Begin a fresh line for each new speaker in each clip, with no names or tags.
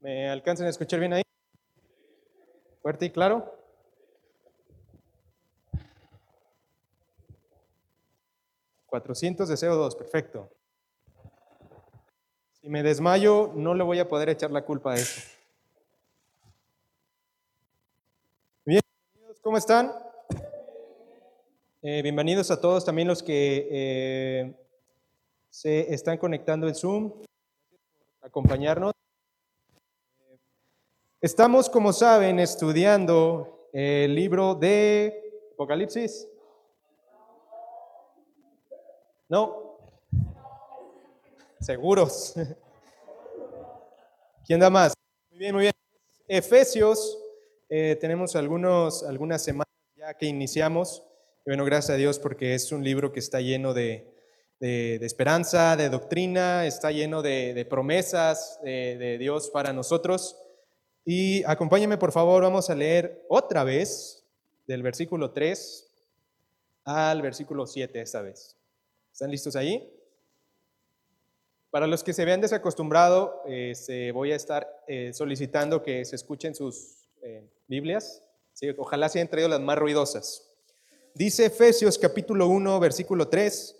¿Me alcanzan a escuchar bien ahí? ¿Fuerte y claro? ¿400 de CO2? Perfecto. Si me desmayo, no le voy a poder echar la culpa a eso. Bien, ¿cómo están? Eh, bienvenidos a todos, también los que eh, se están conectando en Zoom, acompañarnos. Estamos, como saben, estudiando el libro de Apocalipsis. No. Seguros. ¿Quién da más? Muy bien, muy bien. Efesios, eh, tenemos algunos, algunas semanas ya que iniciamos. Y bueno, gracias a Dios porque es un libro que está lleno de, esperanza, de doctrina, está lleno de, promesas de, Dios para nosotros. Y acompáñenme por favor, vamos a leer otra vez del versículo 3 al versículo 7 esta vez. ¿Están listos ahí? Para los que se vean desacostumbrado, eh, se voy a estar eh, solicitando que se escuchen sus eh, Biblias. Ojalá se hayan traído las más ruidosas. Dice Efesios capítulo 1, versículo 3,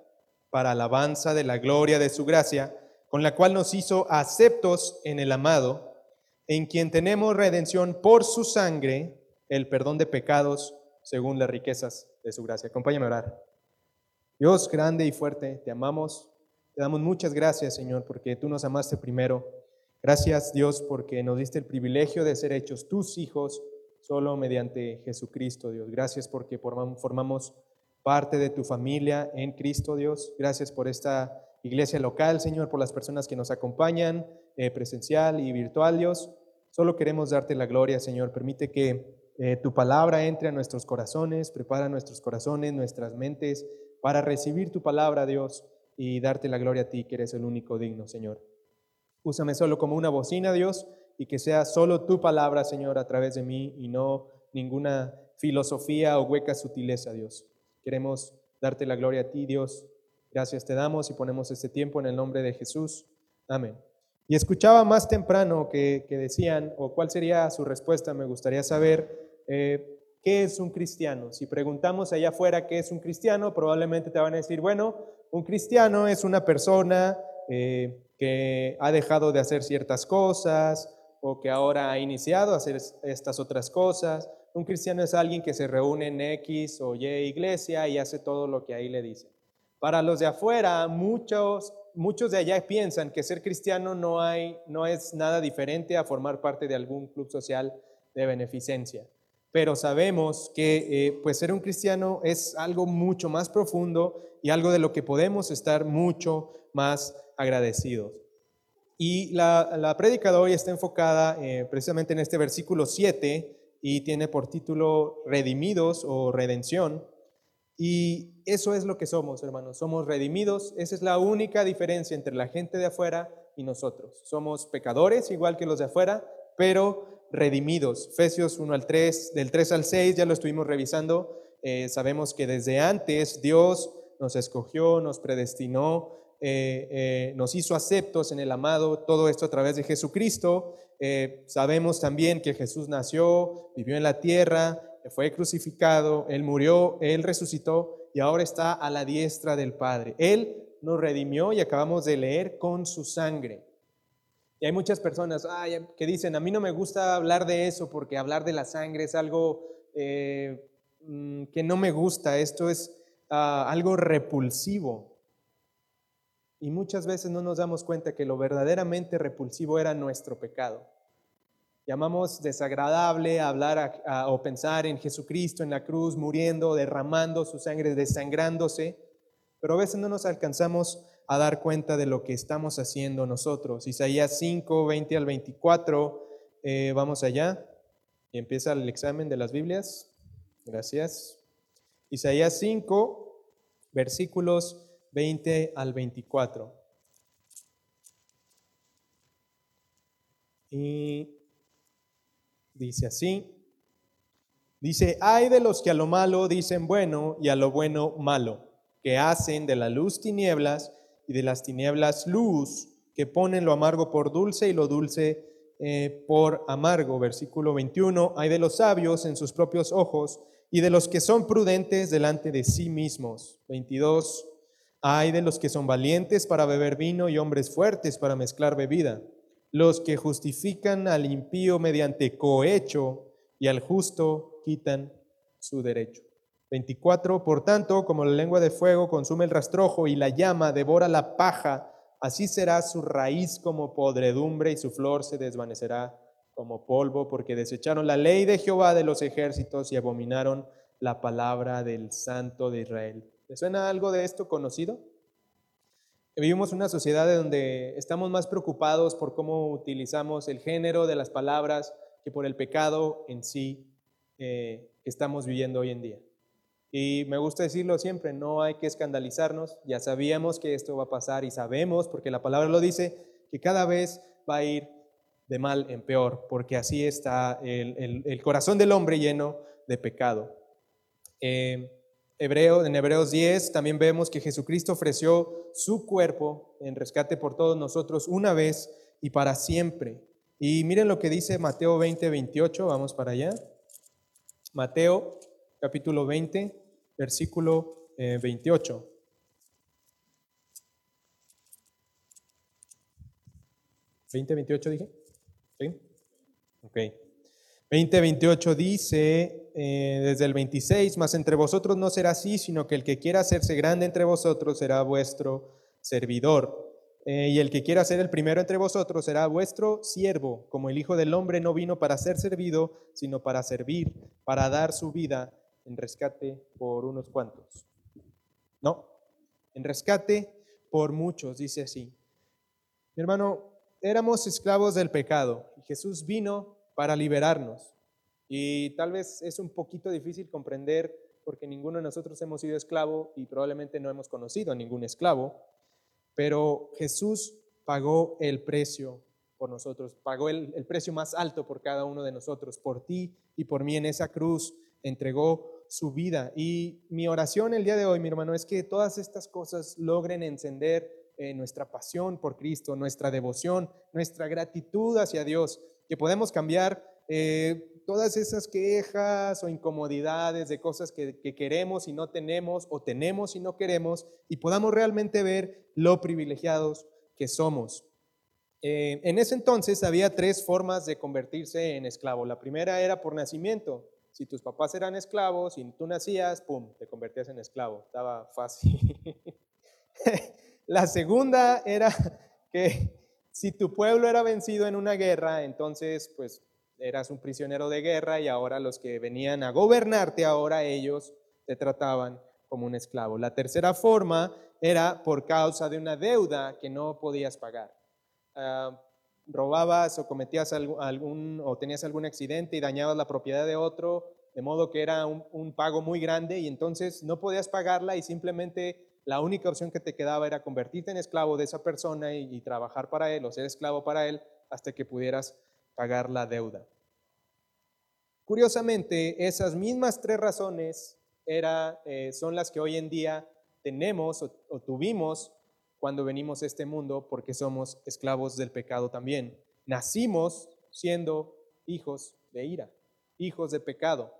para alabanza de la gloria de su gracia, con la cual nos hizo aceptos en el amado, en quien tenemos redención por su sangre, el perdón de pecados, según las riquezas de su gracia. Acompáñame a orar. Dios grande y fuerte, te amamos, te damos muchas gracias, Señor, porque tú nos amaste primero. Gracias, Dios, porque nos diste el privilegio de ser hechos tus hijos solo mediante Jesucristo, Dios. Gracias porque formamos parte de tu familia en Cristo, Dios. Gracias por esta iglesia local, Señor, por las personas que nos acompañan, eh, presencial y virtual, Dios. Solo queremos darte la gloria, Señor. Permite que eh, tu palabra entre a nuestros corazones, prepara nuestros corazones, nuestras mentes, para recibir tu palabra, Dios, y darte la gloria a ti, que eres el único digno, Señor. Úsame solo como una bocina, Dios, y que sea solo tu palabra, Señor, a través de mí y no ninguna filosofía o hueca sutileza, Dios. Queremos darte la gloria a ti, Dios. Gracias te damos y ponemos este tiempo en el nombre de Jesús. Amén. Y escuchaba más temprano que, decían, o cuál sería su respuesta, me gustaría saber, eh, ¿qué es un cristiano? Si preguntamos allá afuera qué es un cristiano, probablemente te van a decir, bueno, un cristiano es una persona eh, que ha dejado de hacer ciertas cosas, o que ahora ha iniciado a hacer estas otras cosas. Un cristiano es alguien que se reúne en X o Y iglesia y hace todo lo que ahí le dicen. Para los de afuera, muchos, muchos de allá piensan que ser cristiano no, hay, no es nada diferente a formar parte de algún club social de beneficencia. Pero sabemos que eh, pues ser un cristiano es algo mucho más profundo y algo de lo que podemos estar mucho más agradecidos. Y la, la de hoy está enfocada eh, precisamente en este versículo 7 y tiene por título Redimidos o Redención. Y eso es lo que somos, hermanos. Somos redimidos. Esa es la única diferencia entre la gente de afuera y nosotros. Somos pecadores, igual que los de afuera, pero redimidos. Efesios 1 al 3, del 3 al 6, ya lo estuvimos revisando. Eh, sabemos que desde antes Dios nos escogió, nos predestinó, eh, eh, nos hizo aceptos en el amado, todo esto a través de Jesucristo. Eh, sabemos también que Jesús nació, vivió en la tierra, fue crucificado, Él murió, Él resucitó y ahora está a la diestra del Padre. Él nos redimió y acabamos de leer con su sangre. Y hay muchas personas que dicen, a mí no me gusta hablar de eso porque hablar de la sangre es algo mm, que no me gusta, esto es ah, algo repulsivo. Y muchas veces no nos damos cuenta que lo verdaderamente repulsivo era nuestro pecado. Llamamos desagradable hablar o pensar en Jesucristo en la cruz, muriendo, derramando su sangre, desangrándose, pero a veces no nos alcanzamos a dar cuenta de lo que estamos haciendo nosotros. Isaías 5, 20 al 24 eh, vamos allá y empieza el examen de las Biblias. Gracias. Isaías 5, versículos 20 al 24. Y dice así, dice, hay de los que a lo malo dicen bueno y a lo bueno malo, que hacen de la luz tinieblas y de las tinieblas luz, que ponen lo amargo por dulce y lo dulce eh, por amargo. Versículo 21, hay de los sabios en sus propios ojos y de los que son prudentes delante de sí mismos. 22, hay de los que son valientes para beber vino y hombres fuertes para mezclar bebida los que justifican al impío mediante cohecho y al justo quitan su derecho. 24. Por tanto, como la lengua de fuego consume el rastrojo y la llama devora la paja, así será su raíz como podredumbre y su flor se desvanecerá como polvo, porque desecharon la ley de Jehová de los ejércitos y abominaron la palabra del Santo de Israel. ¿Le suena algo de esto conocido? Vivimos una sociedad donde estamos más preocupados por cómo utilizamos el género de las palabras que por el pecado en sí eh, que estamos viviendo hoy en día. Y me gusta decirlo siempre, no hay que escandalizarnos, ya sabíamos que esto va a pasar y sabemos, porque la palabra lo dice, que cada vez va a ir de mal en peor, porque así está el, corazón del hombre lleno de pecado. Eh, Hebreo, en Hebreos 10 también vemos que Jesucristo ofreció su cuerpo en rescate por todos nosotros una vez y para siempre. Y miren lo que dice Mateo 20, 28, vamos para allá. Mateo capítulo 20, versículo 28. ¿20, 28 dije? ¿Sí? Ok. 2028 dice, eh, desde el 26, más entre vosotros no será así, sino que el que quiera hacerse grande entre vosotros será vuestro servidor. Eh, y el que quiera ser el primero entre vosotros será vuestro siervo, como el Hijo del Hombre no vino para ser servido, sino para servir, para dar su vida en rescate por unos cuantos. No, en rescate por muchos, dice así. Mi hermano, éramos esclavos del pecado y Jesús vino para liberarnos. Y tal vez es un poquito difícil comprender porque ninguno de nosotros hemos sido esclavo y probablemente no hemos conocido a ningún esclavo, pero Jesús pagó el precio por nosotros, pagó el, precio más alto por cada uno de nosotros, por ti y por mí en esa cruz, entregó su vida. Y mi oración el día de hoy, mi hermano, es que todas estas cosas logren encender eh, nuestra pasión por Cristo, nuestra devoción, nuestra gratitud hacia Dios, que podemos cambiar eh, todas esas quejas o incomodidades de cosas que, queremos y no tenemos, o tenemos y no queremos, y podamos realmente ver lo privilegiados que somos. Eh, en ese entonces había tres formas de convertirse en esclavo. La primera era por nacimiento. Si tus papás eran esclavos y tú nacías, ¡pum!, te convertías en esclavo. Estaba fácil. La segunda era que si tu pueblo era vencido en una guerra, entonces pues eras un prisionero de guerra y ahora los que venían a gobernarte, ahora ellos te trataban como un esclavo. La tercera forma era por causa de una deuda que no podías pagar. Ah, robabas o cometías algún, o tenías algún accidente y dañabas la propiedad de otro, de modo que era un, un pago muy grande y entonces no podías pagarla y simplemente la única opción que te quedaba era convertirte en esclavo de esa persona y, trabajar para él o ser esclavo para él hasta que pudieras pagar la deuda. Curiosamente, esas mismas tres razones eh, son las que hoy en día tenemos o tuvimos cuando venimos a este mundo porque somos esclavos del pecado también. Nacimos siendo hijos de ira, hijos de pecado.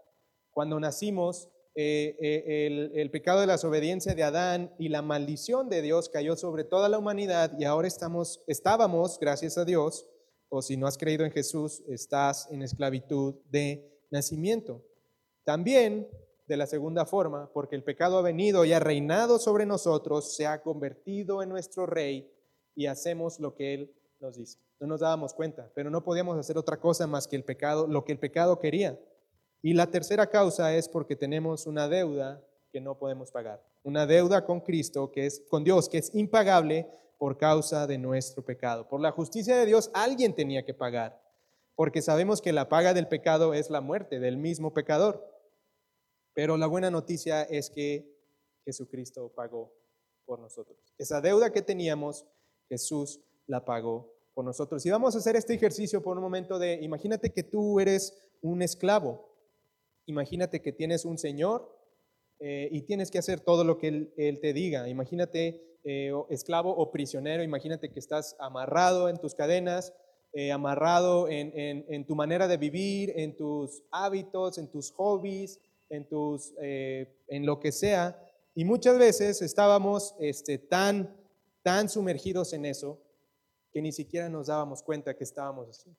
Cuando nacimos eh, eh, el, pecado de la desobediencia de Adán y la maldición de Dios cayó sobre toda la humanidad y ahora estamos, estábamos, gracias a Dios, o si no has creído en Jesús, estás en esclavitud de nacimiento. También de la segunda forma, porque el pecado ha venido y ha reinado sobre nosotros, se ha convertido en nuestro rey y hacemos lo que Él nos dice. No nos dábamos cuenta, pero no podíamos hacer otra cosa más que el pecado, lo que el pecado quería. Y la tercera causa es porque tenemos una deuda que no podemos pagar. Una deuda con Cristo, que es con Dios, que es impagable por causa de nuestro pecado. Por la justicia de Dios alguien tenía que pagar. porque sabemos que la paga del pecado es la muerte del mismo pecador. Pero la buena noticia es que Jesucristo pagó por nosotros. Esa deuda que teníamos, Jesús la pagó por nosotros. Y vamos a hacer este ejercicio por un momento de, imagínate que tú eres un esclavo, imagínate que tienes un Señor eh, y tienes que hacer todo lo que Él, te diga. Imagínate eh, esclavo o prisionero, imagínate que estás amarrado en tus cadenas, eh, amarrado en, tu manera de vivir, en tus hábitos, en tus hobbies, en, tus, en lo que sea. Y muchas veces estábamos este, tan, tan sumergidos en eso que ni siquiera nos dábamos cuenta que estábamos así.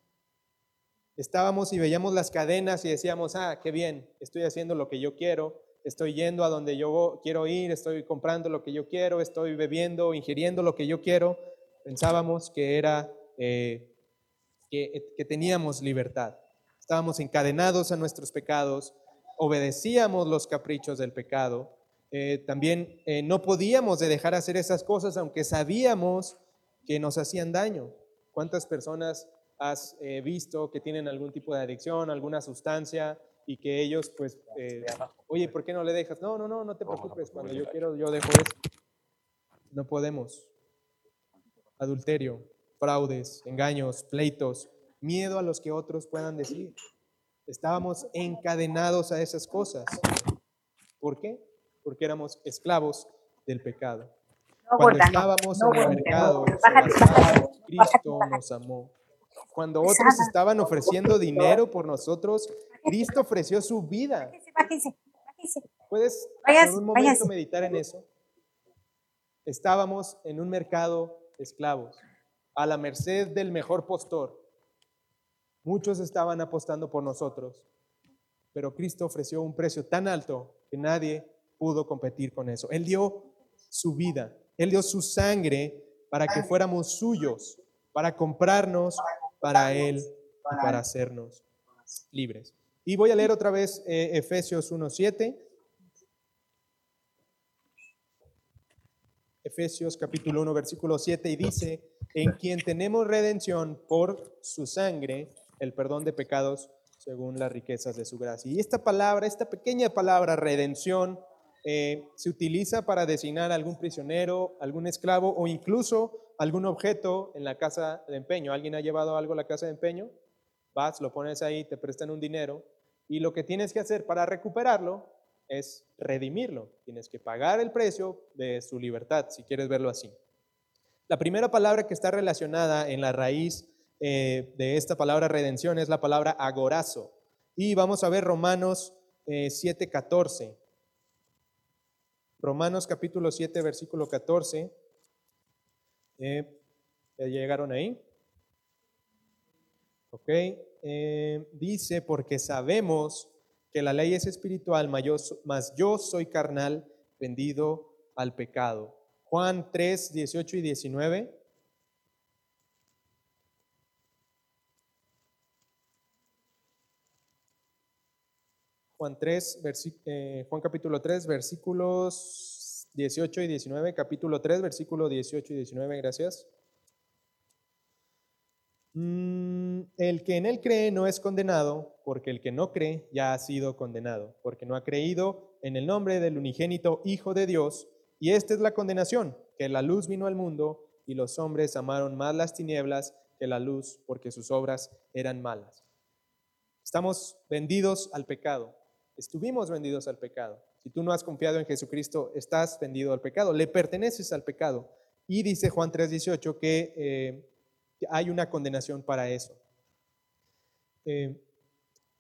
Estábamos y veíamos las cadenas y decíamos, ah, qué bien, estoy haciendo lo que yo quiero, estoy yendo a donde yo quiero ir, estoy comprando lo que yo quiero, estoy bebiendo, ingiriendo lo que yo quiero. Pensábamos que era, eh, que, que teníamos libertad. Estábamos encadenados a nuestros pecados, obedecíamos los caprichos del pecado. Eh, también eh, no podíamos de dejar hacer esas cosas aunque sabíamos que nos hacían daño. ¿Cuántas personas has visto que tienen algún tipo de adicción, alguna sustancia, y que ellos, pues, eh, oye, ¿por qué no le dejas? No, no, no, no te preocupes, cuando yo quiero, yo dejo eso. No podemos. Adulterio, fraudes, engaños, pleitos, miedo a los que otros puedan decir. Estábamos encadenados a esas cosas. ¿Por qué? Porque éramos esclavos del pecado. Cuando estábamos en el mercado, Cristo nos amó. Cuando otros estaban ofreciendo dinero por nosotros, Cristo ofreció su vida. ¿Puedes por un momento meditar en eso? Estábamos en un mercado de esclavos, a la merced del mejor postor. Muchos estaban apostando por nosotros, pero Cristo ofreció un precio tan alto que nadie pudo competir con eso. Él dio su vida, Él dio su sangre para que fuéramos suyos, para comprarnos para Él y para hacernos libres. Y voy a leer otra vez eh, Efesios 1.7. Efesios capítulo 1, versículo 7, y dice, en quien tenemos redención por su sangre, el perdón de pecados según las riquezas de su gracia. Y esta palabra, esta pequeña palabra, redención, eh, se utiliza para designar a algún prisionero, algún esclavo o incluso algún objeto en la casa de empeño. ¿Alguien ha llevado algo a la casa de empeño? Vas, lo pones ahí, te prestan un dinero y lo que tienes que hacer para recuperarlo es redimirlo. Tienes que pagar el precio de su libertad, si quieres verlo así. La primera palabra que está relacionada en la raíz eh, de esta palabra redención es la palabra agorazo. Y vamos a ver Romanos 7:14. Eh, Romanos capítulo 7, versículo 14. Eh, ¿Ya llegaron ahí? Ok. Eh, dice, porque sabemos que la ley es espiritual, mas yo soy carnal, vendido al pecado. Juan 3, 18 y 19. Juan 3, eh, Juan capítulo 3, versículos 18 y 19, capítulo 3, versículo 18 y 19, gracias. Mm, el que en él cree no es condenado, porque el que no cree ya ha sido condenado, porque no ha creído en el nombre del unigénito Hijo de Dios, y esta es la condenación, que la luz vino al mundo y los hombres amaron más las tinieblas que la luz, porque sus obras eran malas. Estamos vendidos al pecado, estuvimos vendidos al pecado. Si tú no has confiado en Jesucristo, estás vendido al pecado, le perteneces al pecado. Y dice Juan 3:18 que, eh, que, hay una condenación para eso. Eh,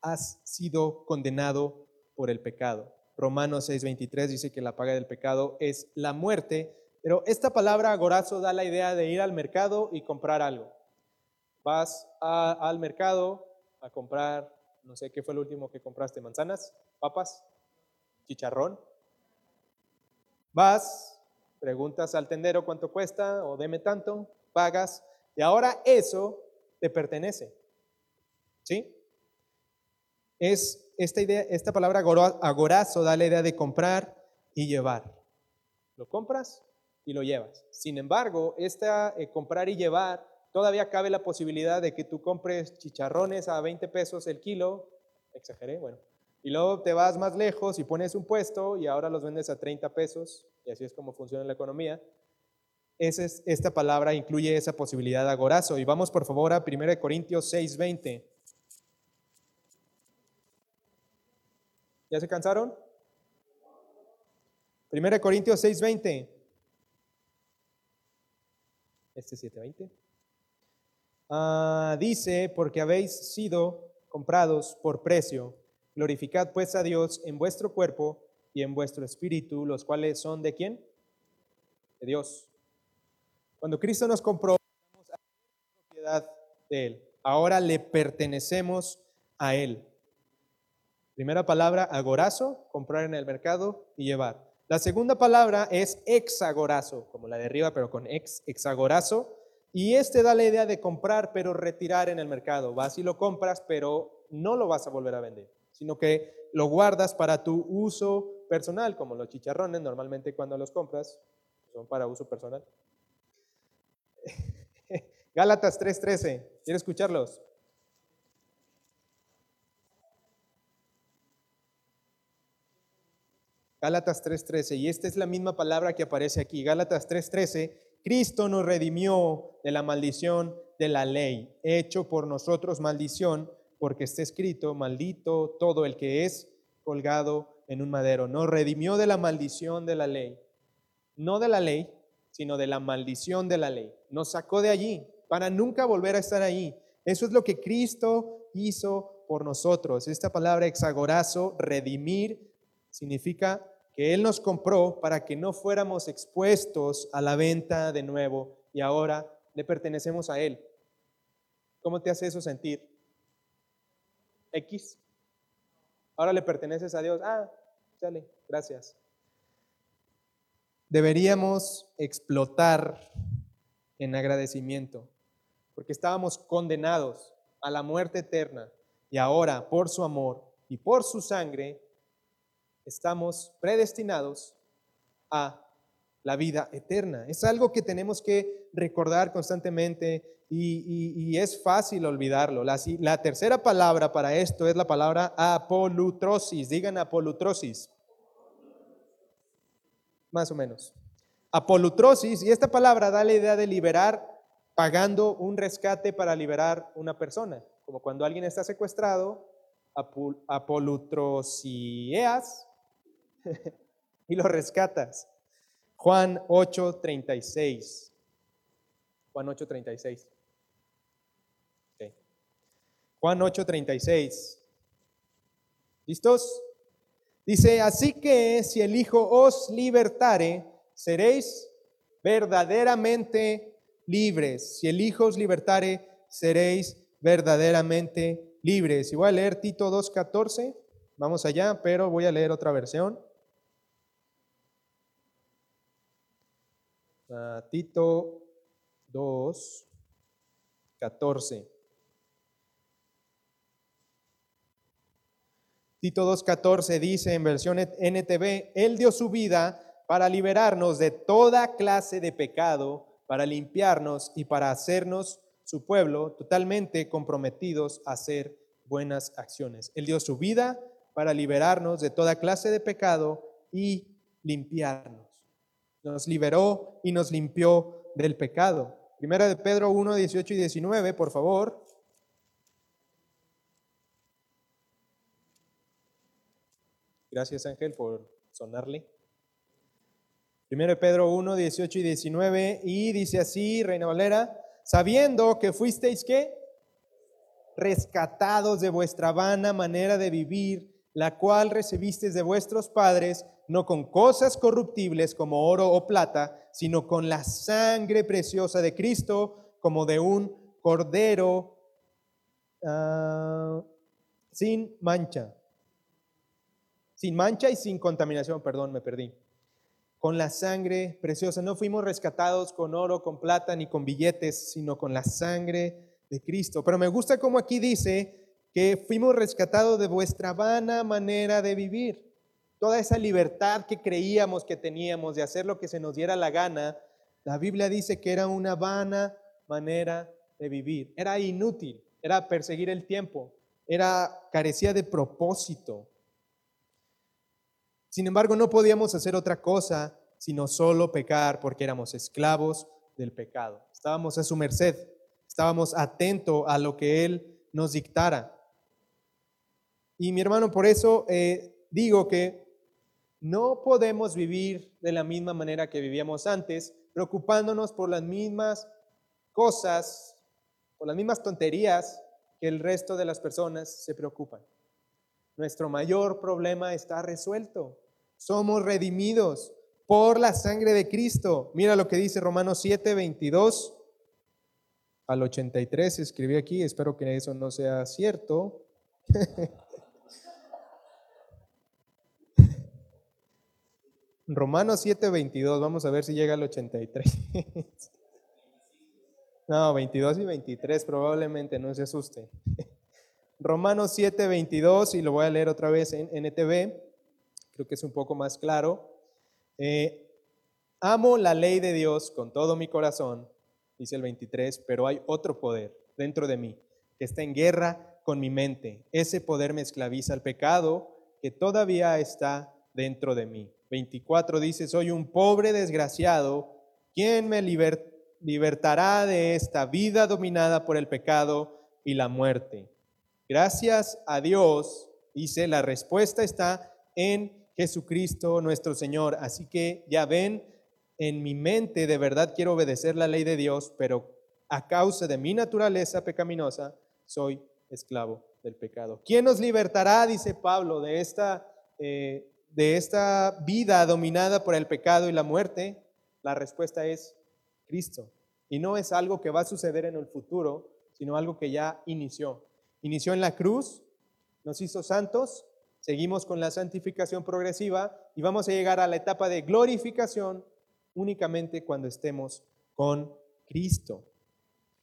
has sido condenado por el pecado. Romanos 6:23 dice que la paga del pecado es la muerte, pero esta palabra agorazo da la idea de ir al mercado y comprar algo. Vas al mercado a comprar, no sé qué fue el último que compraste, manzanas, papas, chicharrón. Vas, preguntas al tendero cuánto cuesta o deme tanto, pagas y ahora eso te pertenece. ¿Sí? Es esta idea, esta palabra agorazo da la idea de comprar y llevar. Lo compras y lo llevas. Sin embargo, esta eh, comprar y llevar todavía cabe la posibilidad de que tú compres chicharrones a 20 pesos el kilo, exageré, bueno, y luego te vas más lejos y pones un puesto y ahora los vendes a 30 pesos, y así es como funciona la economía. Esa es, esta palabra incluye esa posibilidad de agorazo. Y vamos por favor a 1 Corintios 6:20. ¿Ya se cansaron? 1 Corintios 6:20. Este 7:20. Ah, dice, porque habéis sido comprados por precio. Glorificad pues a Dios en vuestro cuerpo y en vuestro espíritu, los cuales son de quién? De Dios. Cuando Cristo nos compró, a propiedad de Él. Ahora le pertenecemos a Él. Primera palabra, agorazo, comprar en el mercado y llevar. La segunda palabra es exagorazo, como la de arriba, pero con ex, exagorazo. Y este da la idea de comprar, pero retirar en el mercado. Vas y lo compras, pero no lo vas a volver a vender sino que lo guardas para tu uso personal, como los chicharrones, normalmente cuando los compras son para uso personal. Gálatas 3:13, ¿quiere escucharlos? Gálatas 3:13, y esta es la misma palabra que aparece aquí. Gálatas 3:13, Cristo nos redimió de la maldición de la ley, hecho por nosotros maldición porque está escrito, maldito todo el que es colgado en un madero. Nos redimió de la maldición de la ley. No de la ley, sino de la maldición de la ley. Nos sacó de allí para nunca volver a estar ahí. Eso es lo que Cristo hizo por nosotros. Esta palabra exagorazo, redimir, significa que Él nos compró para que no fuéramos expuestos a la venta de nuevo y ahora le pertenecemos a Él. ¿Cómo te hace eso sentir? X. Ahora le perteneces a Dios. Ah, sale, gracias. Deberíamos explotar en agradecimiento, porque estábamos condenados a la muerte eterna y ahora por su amor y por su sangre estamos predestinados a la vida eterna. Es algo que tenemos que recordar constantemente y, es fácil olvidarlo. La, tercera palabra para esto es la palabra apolutrosis. Digan apolutrosis. Más o menos. Apolutrosis, y esta palabra da la idea de liberar pagando un rescate para liberar una persona. Como cuando alguien está secuestrado, apolutrosieas y lo rescatas. Juan 8:36. Juan 8:36. Juan 8:36. ¿Listos? Dice, así que si el Hijo os libertare, seréis verdaderamente libres. Si el Hijo os libertare, seréis verdaderamente libres. Y voy a leer Tito 2.14. Vamos allá, pero voy a leer otra versión. Uh, Tito 2.14. Tito 2.14 dice en versión NTV, Él dio su vida para liberarnos de toda clase de pecado, para limpiarnos y para hacernos su pueblo totalmente comprometidos a hacer buenas acciones. Él dio su vida para liberarnos de toda clase de pecado y limpiarnos. Nos liberó y nos limpió del pecado. Primera de Pedro 1, 18 y 19, por favor. Gracias Ángel por sonarle. Primero Pedro 1, 18 y 19, y dice así, Reina Valera, sabiendo que fuisteis que rescatados de vuestra vana manera de vivir, la cual recibisteis de vuestros padres, no con cosas corruptibles como oro o plata, sino con la sangre preciosa de Cristo, como de un cordero ah, sin mancha sin mancha y sin contaminación, perdón, me perdí. Con la sangre preciosa. No fuimos rescatados con oro, con plata, ni con billetes, sino con la sangre de Cristo. Pero me gusta como aquí dice que fuimos rescatados de vuestra vana manera de vivir. Toda esa libertad que creíamos que teníamos de hacer lo que se nos diera la gana, la Biblia dice que era una vana manera de vivir, era inútil, era perseguir el tiempo, era carecía de propósito. Sin embargo, no podíamos hacer otra cosa sino solo pecar porque éramos esclavos del pecado. Estábamos a su merced, estábamos atentos a lo que Él nos dictara. Y mi hermano, por eso eh, digo que no podemos vivir de la misma manera que vivíamos antes, preocupándonos por las mismas cosas, por las mismas tonterías que el resto de las personas se preocupan. Nuestro mayor problema está resuelto. Somos redimidos por la sangre de Cristo. Mira lo que dice Romanos 7, 22 al 83. Escribí aquí, espero que eso no sea cierto. Romanos 7, 22, vamos a ver si llega al 83. no, 22 y 23 probablemente, no se asuste. Romanos 7, 22, y lo voy a leer otra vez en NTV, creo que es un poco más claro. Eh, amo la ley de Dios con todo mi corazón, dice el 23, pero hay otro poder dentro de mí que está en guerra con mi mente. Ese poder me esclaviza al pecado que todavía está dentro de mí. 24 dice, soy un pobre desgraciado, ¿quién me libertará de esta vida dominada por el pecado y la muerte? Gracias a Dios, dice, la respuesta está en Jesucristo nuestro Señor. Así que ya ven, en mi mente de verdad quiero obedecer la ley de Dios, pero a causa de mi naturaleza pecaminosa soy esclavo del pecado. ¿Quién nos libertará, dice Pablo, de esta, eh, de esta vida dominada por el pecado y la muerte? La respuesta es Cristo. Y no es algo que va a suceder en el futuro, sino algo que ya inició. Inició en la cruz, nos hizo santos, Seguimos con la santificación progresiva y vamos a llegar a la etapa de glorificación únicamente cuando estemos con Cristo.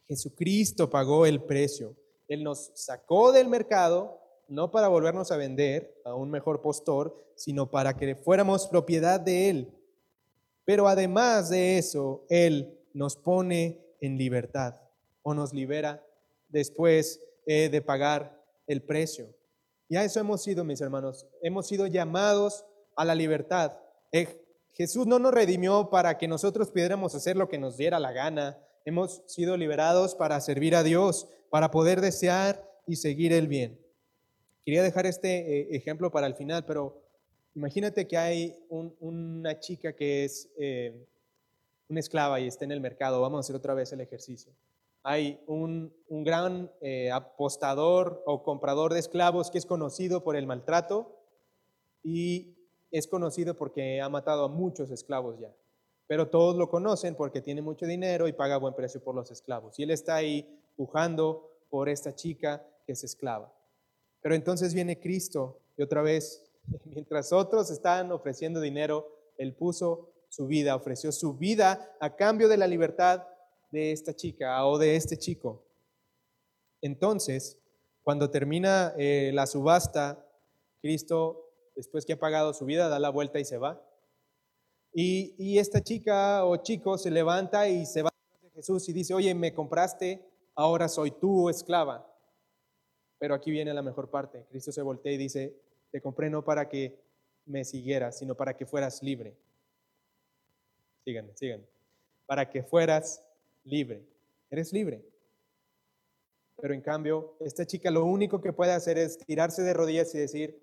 Jesucristo pagó el precio. Él nos sacó del mercado, no para volvernos a vender a un mejor postor, sino para que fuéramos propiedad de Él. Pero además de eso, Él nos pone en libertad o nos libera después eh, de pagar el precio. Y a eso hemos sido, mis hermanos. Hemos sido llamados a la libertad. Eh, Jesús no nos redimió para que nosotros pudiéramos hacer lo que nos diera la gana. Hemos sido liberados para servir a Dios, para poder desear y seguir el bien. Quería dejar este eh, ejemplo para el final, pero imagínate que hay una chica que es eh, una esclava y está en el mercado. Vamos a hacer otra vez el ejercicio hay un, gran eh, apostador o comprador de esclavos que es conocido por el maltrato y es conocido porque ha matado a muchos esclavos ya. Pero todos lo conocen porque tiene mucho dinero y paga buen precio por los esclavos. Y él está ahí pujando por esta chica que es esclava. Pero entonces viene Cristo y otra vez, mientras otros están ofreciendo dinero, él puso su vida, ofreció su vida a cambio de la libertad de esta chica o de este chico. Entonces, cuando termina eh, la subasta, Cristo, después que ha pagado su vida, da la vuelta y se va. Y, esta chica o chico se levanta y se va de Jesús y dice, oye, me compraste, ahora soy tu esclava. Pero aquí viene la mejor parte. Cristo se voltea y dice, te compré no para que me siguieras, sino para que fueras libre. Síganme, síganme. Para que fueras libre. Eres libre. Pero en cambio, esta chica lo único que puede hacer es tirarse de rodillas y decir,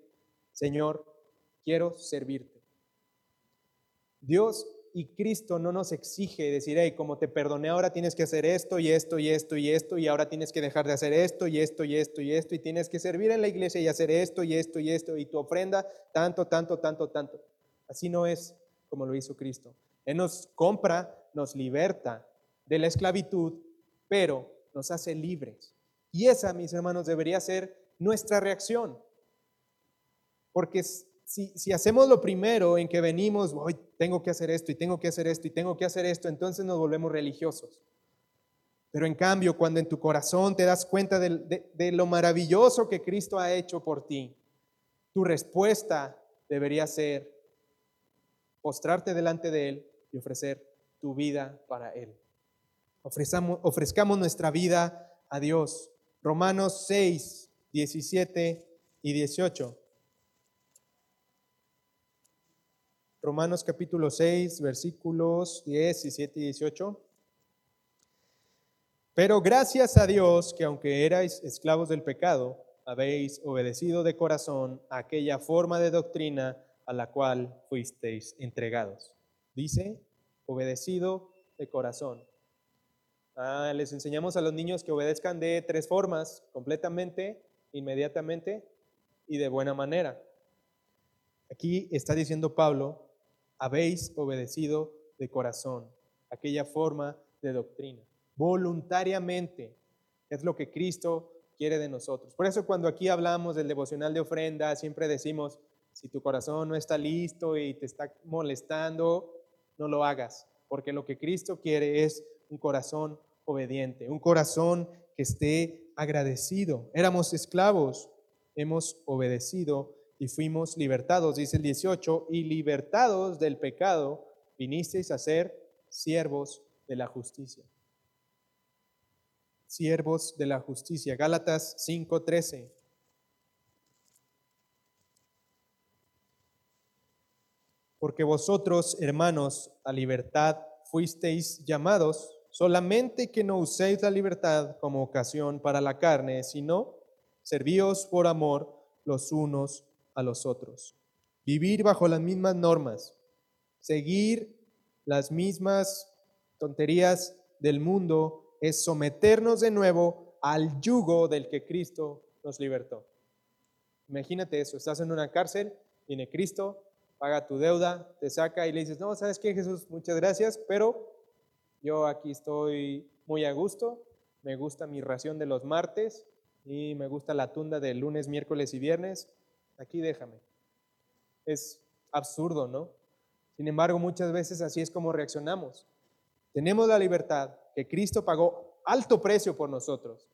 Señor, quiero servirte. Dios y Cristo no nos exige decir, hey, como te perdoné, ahora tienes que hacer esto y esto y esto y esto, y ahora tienes que dejar de hacer esto y esto y esto y esto, y tienes que servir en la iglesia y hacer esto y esto y esto, y tu ofrenda tanto, tanto, tanto, tanto. Así no es como lo hizo Cristo. Él nos compra, nos liberta, de la esclavitud, pero nos hace libres. Y esa, mis hermanos, debería ser nuestra reacción. Porque si, hacemos lo primero en que venimos, hoy tengo que hacer esto y tengo que hacer esto y tengo que hacer esto, entonces nos volvemos religiosos. Pero en cambio, cuando en tu corazón te das cuenta de, lo maravilloso que Cristo ha hecho por ti, tu respuesta debería ser postrarte delante de Él y ofrecer tu vida para Él ofrezcamos nuestra vida a Dios. Romanos 6, 17 y 18. Romanos capítulo 6, versículos 10, 17 y 18. Pero gracias a Dios que aunque erais esclavos del pecado, habéis obedecido de corazón aquella forma de doctrina a la cual fuisteis entregados. Dice, obedecido de corazón. Ah, les enseñamos a los niños que obedezcan de tres formas, completamente, inmediatamente y de buena manera. Aquí está diciendo Pablo, habéis obedecido de corazón aquella forma de doctrina voluntariamente. Es lo que Cristo quiere de nosotros. Por eso cuando aquí hablamos del devocional de ofrenda, siempre decimos, si tu corazón no está listo y te está molestando, no lo hagas, porque lo que Cristo quiere es un corazón obediente, un corazón que esté agradecido. Éramos esclavos, hemos obedecido y fuimos libertados, dice el 18, y libertados del pecado, vinisteis a ser siervos de la justicia siervos de la justicia. Gálatas 5:13. Porque vosotros, hermanos, a libertad fuisteis llamados, solamente que no uséis la libertad como ocasión para la carne, sino servíos por amor los unos a los otros. Vivir bajo las mismas normas, seguir las mismas tonterías del mundo es someternos de nuevo al yugo del que Cristo nos libertó. Imagínate eso, estás en una cárcel, viene Cristo, paga tu deuda, te saca y le dices, no, ¿sabes qué Jesús? Muchas gracias, pero yo aquí estoy muy a gusto, me gusta mi ración de los martes y me gusta la tunda de lunes, miércoles y viernes, aquí déjame. Es absurdo, ¿no? Sin embargo, muchas veces así es como reaccionamos. Tenemos la libertad, que Cristo pagó alto precio por nosotros.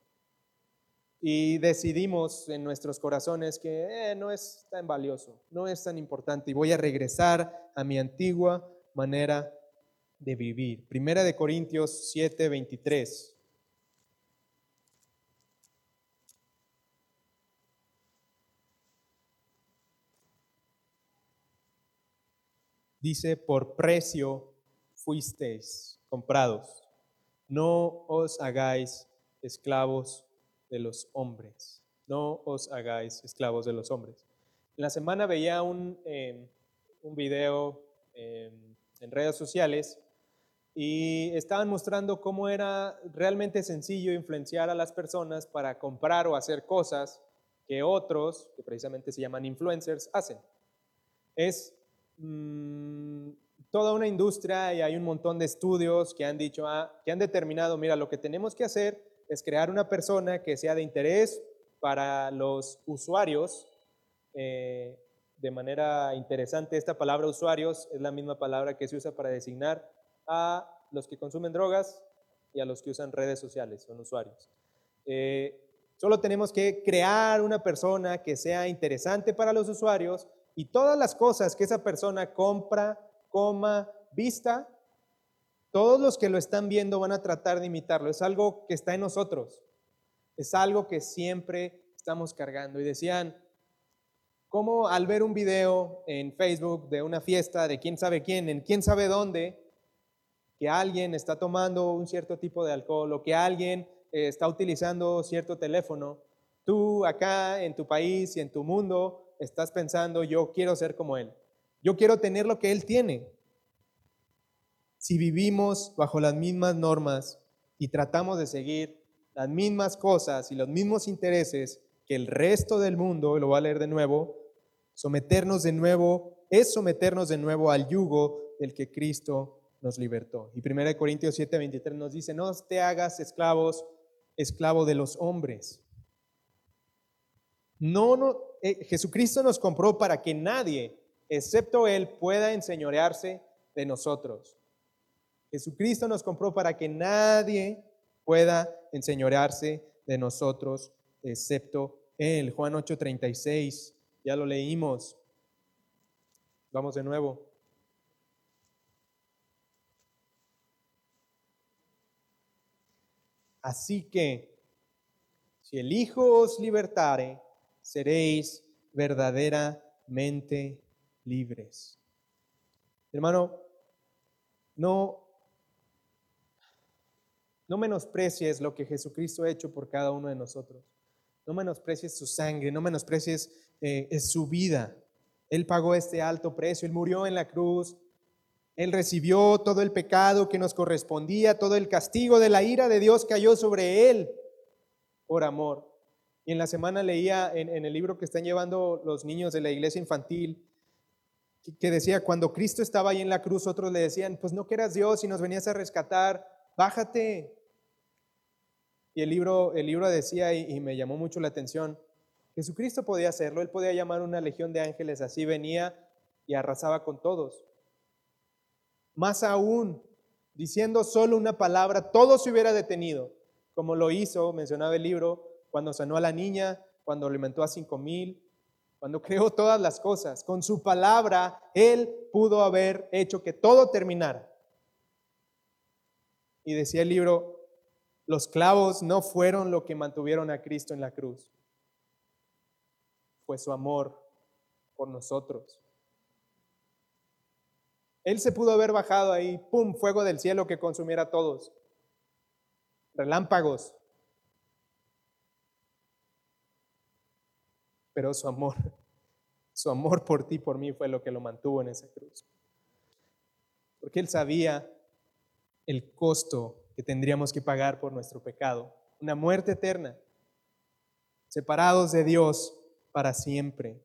Y decidimos en nuestros corazones que eh, no es tan valioso, no es tan importante y voy a regresar a mi antigua manera de vivir. Primera de Corintios 7, 23. Dice, por precio fuisteis comprados no os hagáis esclavos de los hombres. No os hagáis esclavos de los hombres. La semana veía un, em, un video em, en redes sociales y estaban mostrando cómo era realmente sencillo influenciar a las personas para comprar o hacer cosas que otros, que precisamente se llaman influencers, hacen. Es mm, toda una industria y hay un montón de estudios que han dicho, ah, que han determinado, mira, lo que tenemos que hacer es crear una persona que sea de interés para los usuarios. Eh, de manera interesante, esta palabra usuarios es la misma palabra que se usa para designar a los que consumen drogas y a los que usan redes sociales, son usuarios. Eh, solo tenemos que crear una persona que sea interesante para los usuarios y todas las cosas que esa persona compra, coma, vista, todos los que lo están viendo van a tratar de imitarlo. Es algo que está en nosotros. Es algo que siempre estamos cargando. Y decían, ¿cómo al ver un video en Facebook de una fiesta de quién sabe quién, en quién sabe dónde, que alguien está tomando un cierto tipo de alcohol o que alguien eh, está utilizando cierto teléfono, tú acá en tu país y en tu mundo estás pensando, yo quiero ser como él. Yo quiero tener lo que Él tiene. Si vivimos bajo las mismas normas y tratamos de seguir las mismas cosas y los mismos intereses que el resto del mundo, lo voy a leer de nuevo, someternos de nuevo, es someternos de nuevo al yugo del que Cristo nos libertó. Y 1 Corintios 7, 23 nos dice, no te hagas esclavos, esclavo de los hombres. No, no, eh, Jesucristo nos compró para que nadie excepto Él, pueda enseñorearse de nosotros. Jesucristo nos compró para que nadie pueda enseñorearse de nosotros, excepto Él. Juan 8:36, ya lo leímos. Vamos de nuevo. Así que, si el Hijo os libertare, seréis verdaderamente libres. Hermano, no, no menosprecies lo que Jesucristo ha hecho por cada uno de nosotros. No menosprecies su sangre, no menosprecies eh, su vida. Él pagó este alto precio, Él murió en la cruz, Él recibió todo el pecado que nos correspondía, todo el castigo de la ira de Dios cayó sobre Él por amor. Y en la semana leía en, el libro que están llevando los niños de la iglesia infantil, que decía, cuando Cristo estaba ahí en la cruz, otros le decían, pues no que eras Dios y nos venías a rescatar, bájate. Y el libro, el libro decía, y, me llamó mucho la atención, Jesucristo podía hacerlo, él podía llamar una legión de ángeles, así venía y arrasaba con todos. Más aún, diciendo solo una palabra, todo se hubiera detenido, como lo hizo, mencionaba el libro, cuando sanó a la niña, cuando alimentó a cinco mil, cuando creó todas las cosas. Con su palabra, Él pudo haber hecho que todo terminara. Y decía el libro, los clavos no fueron lo que mantuvieron a Cristo en la cruz. Fue su amor por nosotros. Él se pudo haber bajado ahí, ¡pum!, fuego del cielo que consumiera a todos. Relámpagos, pero su amor, su amor por ti, por mí fue lo que lo mantuvo en esa cruz. Porque Él sabía el costo que tendríamos que pagar por nuestro pecado, una muerte eterna, separados de Dios para siempre.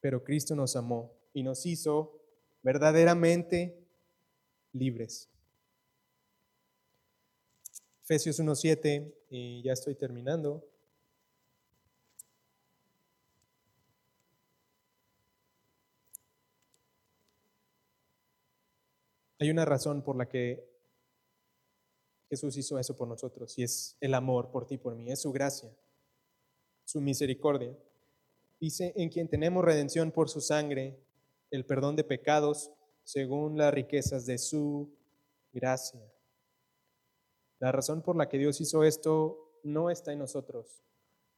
Pero Cristo nos amó y nos hizo verdaderamente libres. Efesios 1.7, y ya estoy terminando. Hay una razón por la que Jesús hizo eso por nosotros y es el amor por ti, por mí, es su gracia, su misericordia. Dice, en quien tenemos redención por su sangre, el perdón de pecados según las riquezas de su gracia. La razón por la que Dios hizo esto no está en nosotros.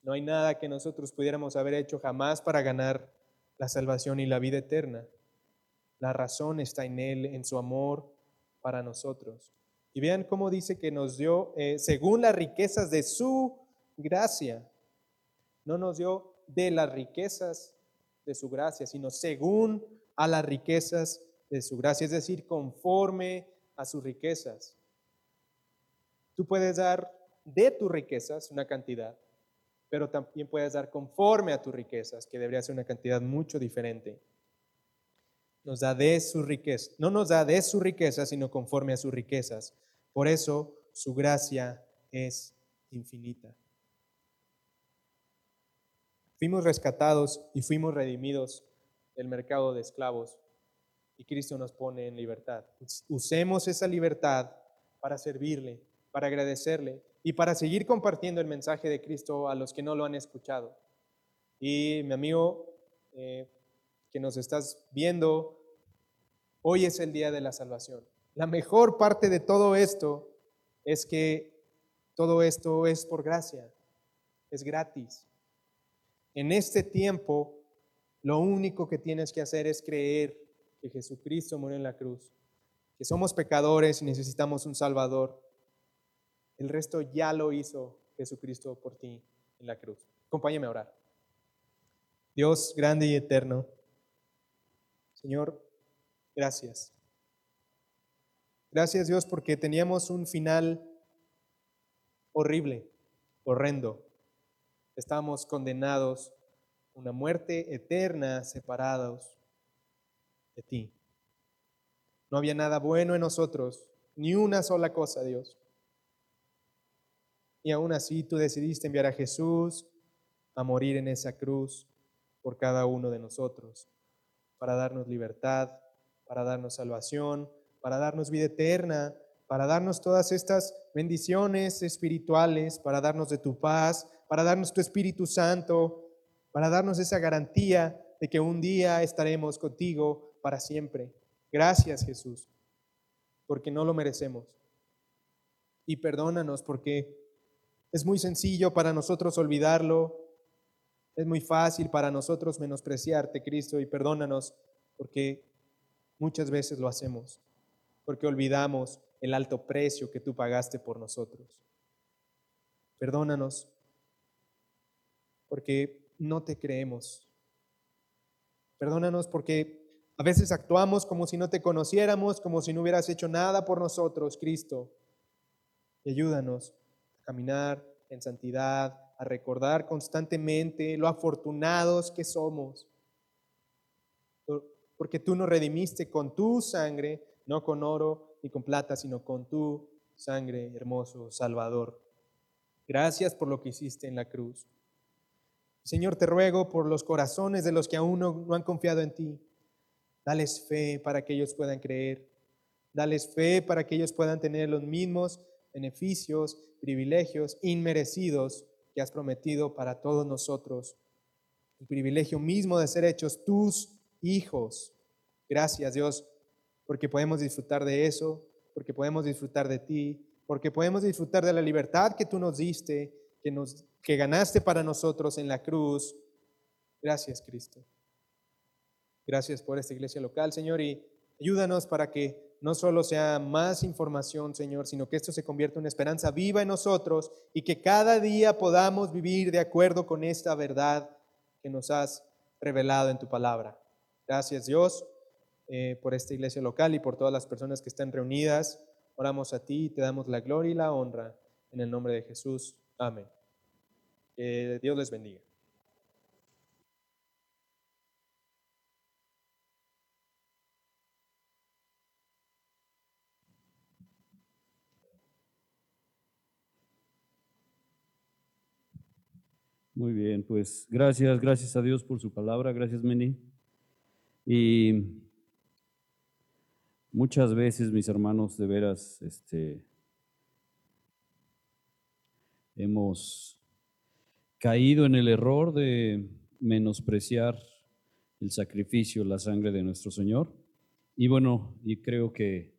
No hay nada que nosotros pudiéramos haber hecho jamás para ganar la salvación y la vida eterna. La razón está en Él, en su amor para nosotros. Y vean cómo dice que nos dio, eh, según las riquezas de su gracia, no nos dio de las riquezas de su gracia, sino según a las riquezas de su gracia, es decir, conforme a sus riquezas. Tú puedes dar de tus riquezas una cantidad, pero también puedes dar conforme a tus riquezas, que debería ser una cantidad mucho diferente nos da de su riqueza. No nos da de su riqueza, sino conforme a sus riquezas. Por eso su gracia es infinita. Fuimos rescatados y fuimos redimidos del mercado de esclavos y Cristo nos pone en libertad. Usemos esa libertad para servirle, para agradecerle y para seguir compartiendo el mensaje de Cristo a los que no lo han escuchado. Y mi amigo, eh, que nos estás viendo, hoy es el día de la salvación. La mejor parte de todo esto es que todo esto es por gracia, es gratis. En este tiempo, lo único que tienes que hacer es creer que Jesucristo murió en la cruz, que somos pecadores y necesitamos un Salvador. El resto ya lo hizo Jesucristo por ti en la cruz. Acompáñame a orar. Dios grande y eterno. Señor, gracias. Gracias Dios porque teníamos un final horrible, horrendo. Estábamos condenados a una muerte eterna separados de ti. No había nada bueno en nosotros, ni una sola cosa, Dios. Y aún así tú decidiste enviar a Jesús a morir en esa cruz por cada uno de nosotros para darnos libertad, para darnos salvación, para darnos vida eterna, para darnos todas estas bendiciones espirituales, para darnos de tu paz, para darnos tu Espíritu Santo, para darnos esa garantía de que un día estaremos contigo para siempre. Gracias Jesús, porque no lo merecemos. y perdónanos porque es muy sencillo para nosotros olvidarlo, es muy fácil para nosotros menospreciarte, Cristo, y perdónanos porque muchas veces lo hacemos, porque olvidamos el alto precio que tú pagaste por nosotros. Perdónanos porque no te creemos. Perdónanos porque a veces actuamos como si no te conociéramos, como si no hubieras hecho nada por nosotros, Cristo. Y ayúdanos a caminar en santidad, a recordar constantemente lo afortunados que somos. Porque tú nos redimiste con tu sangre, no con oro ni con plata, sino con tu sangre, hermoso Salvador. Gracias por lo que hiciste en la cruz. Señor, te ruego por los corazones de los que aún no, no han confiado en ti Dales fe para que ellos puedan creer. Dales fe para que ellos puedan tener los mismos beneficios, privilegios inmerecidos que has prometido para todos nosotros. El privilegio mismo de ser hechos tus hijos. Gracias Dios, porque podemos disfrutar de eso, porque podemos disfrutar de ti, porque podemos disfrutar de la libertad que tú nos diste, que, nos, que ganaste para nosotros en la cruz. Gracias Cristo. Gracias por esta iglesia local, Señor, y ayúdanos para que no solo sea más información, Señor, sino que esto se convierta en una esperanza viva en nosotros y que cada día podamos vivir de acuerdo con esta verdad que nos has revelado en tu palabra. Gracias, Dios, eh, por esta iglesia local y por todas las personas que están reunidas. Oramos a ti y te damos la gloria y la honra en el nombre de Jesús. Amén. Que Dios les bendiga.
Muy bien, pues gracias, gracias a Dios por su palabra, gracias Meni. Y muchas veces, mis hermanos, de veras, este, hemos caído en el error de menospreciar el sacrificio, la sangre de nuestro Señor. Y bueno, y creo que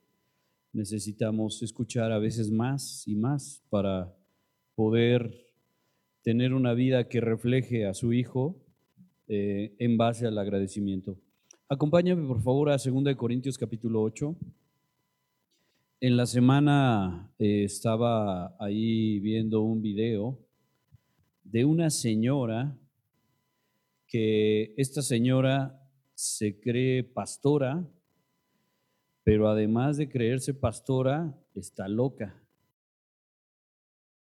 necesitamos escuchar a veces más y más para poder tener una vida que refleje a su Hijo eh, en base al agradecimiento. Acompáñame por favor a 2 Corintios capítulo 8. En la semana eh, estaba ahí viendo un video de una señora que esta señora se cree pastora, pero además de creerse pastora, está loca